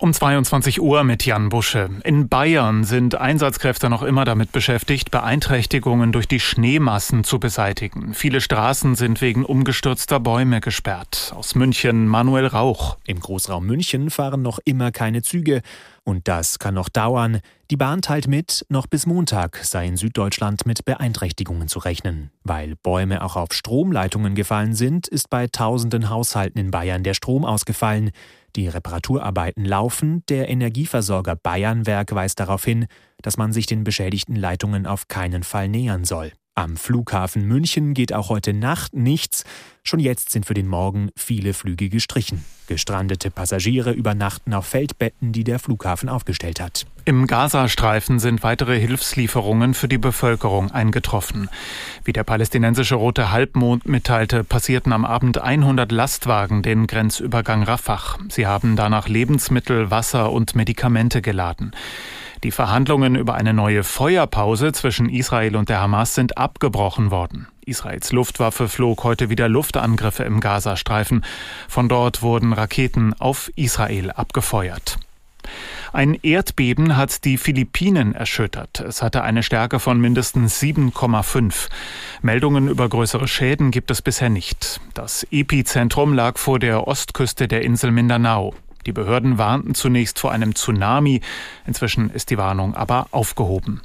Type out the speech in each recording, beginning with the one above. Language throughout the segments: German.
um 22 Uhr mit Jan Busche. In Bayern sind Einsatzkräfte noch immer damit beschäftigt, Beeinträchtigungen durch die Schneemassen zu beseitigen. Viele Straßen sind wegen umgestürzter Bäume gesperrt. Aus München Manuel Rauch. Im Großraum München fahren noch immer keine Züge. Und das kann noch dauern. Die Bahn teilt mit, noch bis Montag sei in Süddeutschland mit Beeinträchtigungen zu rechnen. Weil Bäume auch auf Stromleitungen gefallen sind, ist bei tausenden Haushalten in Bayern der Strom ausgefallen. Die Reparaturarbeiten laufen, der Energieversorger Bayernwerk weist darauf hin, dass man sich den beschädigten Leitungen auf keinen Fall nähern soll. Am Flughafen München geht auch heute Nacht nichts. Schon jetzt sind für den Morgen viele Flüge gestrichen. Gestrandete Passagiere übernachten auf Feldbetten, die der Flughafen aufgestellt hat. Im Gazastreifen sind weitere Hilfslieferungen für die Bevölkerung eingetroffen. Wie der palästinensische Rote Halbmond mitteilte, passierten am Abend 100 Lastwagen den Grenzübergang Rafah. Sie haben danach Lebensmittel, Wasser und Medikamente geladen. Die Verhandlungen über eine neue Feuerpause zwischen Israel und der Hamas sind abgebrochen worden. Israels Luftwaffe flog heute wieder Luftangriffe im Gazastreifen. Von dort wurden Raketen auf Israel abgefeuert. Ein Erdbeben hat die Philippinen erschüttert. Es hatte eine Stärke von mindestens 7,5. Meldungen über größere Schäden gibt es bisher nicht. Das Epizentrum lag vor der Ostküste der Insel Mindanao. Die Behörden warnten zunächst vor einem Tsunami. Inzwischen ist die Warnung aber aufgehoben.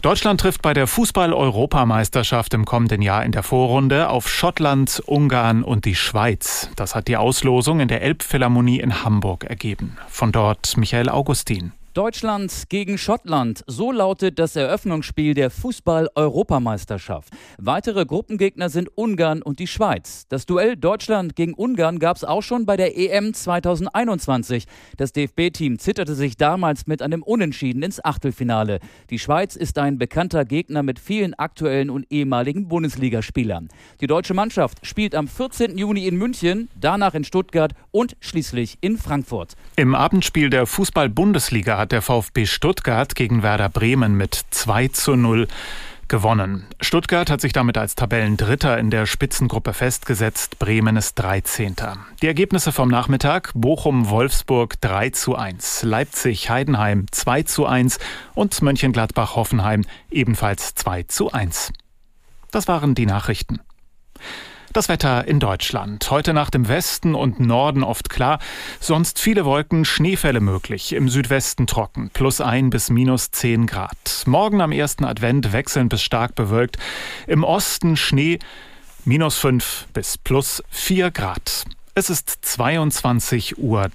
Deutschland trifft bei der Fußball-Europameisterschaft im kommenden Jahr in der Vorrunde auf Schottland, Ungarn und die Schweiz. Das hat die Auslosung in der Elbphilharmonie in Hamburg ergeben. Von dort Michael Augustin. Deutschland gegen Schottland. So lautet das Eröffnungsspiel der Fußball-Europameisterschaft. Weitere Gruppengegner sind Ungarn und die Schweiz. Das Duell Deutschland gegen Ungarn gab es auch schon bei der EM 2021. Das DFB-Team zitterte sich damals mit einem Unentschieden ins Achtelfinale. Die Schweiz ist ein bekannter Gegner mit vielen aktuellen und ehemaligen Bundesligaspielern. Die deutsche Mannschaft spielt am 14. Juni in München, danach in Stuttgart und schließlich in Frankfurt. Im Abendspiel der Fußball-Bundesliga hat hat der VfB Stuttgart gegen Werder Bremen mit 2 zu 0 gewonnen. Stuttgart hat sich damit als Tabellendritter in der Spitzengruppe festgesetzt. Bremen ist 13. Die Ergebnisse vom Nachmittag: Bochum-Wolfsburg 3 zu 1, Leipzig-Heidenheim 2 zu 1 und Mönchengladbach-Hoffenheim ebenfalls 2 zu 1. Das waren die Nachrichten. Das Wetter in Deutschland. Heute Nacht im Westen und Norden oft klar, sonst viele Wolken, Schneefälle möglich. Im Südwesten trocken, plus ein bis minus zehn Grad. Morgen am ersten Advent wechselnd bis stark bewölkt. Im Osten Schnee, minus fünf bis plus vier Grad. Es ist 22 Uhr.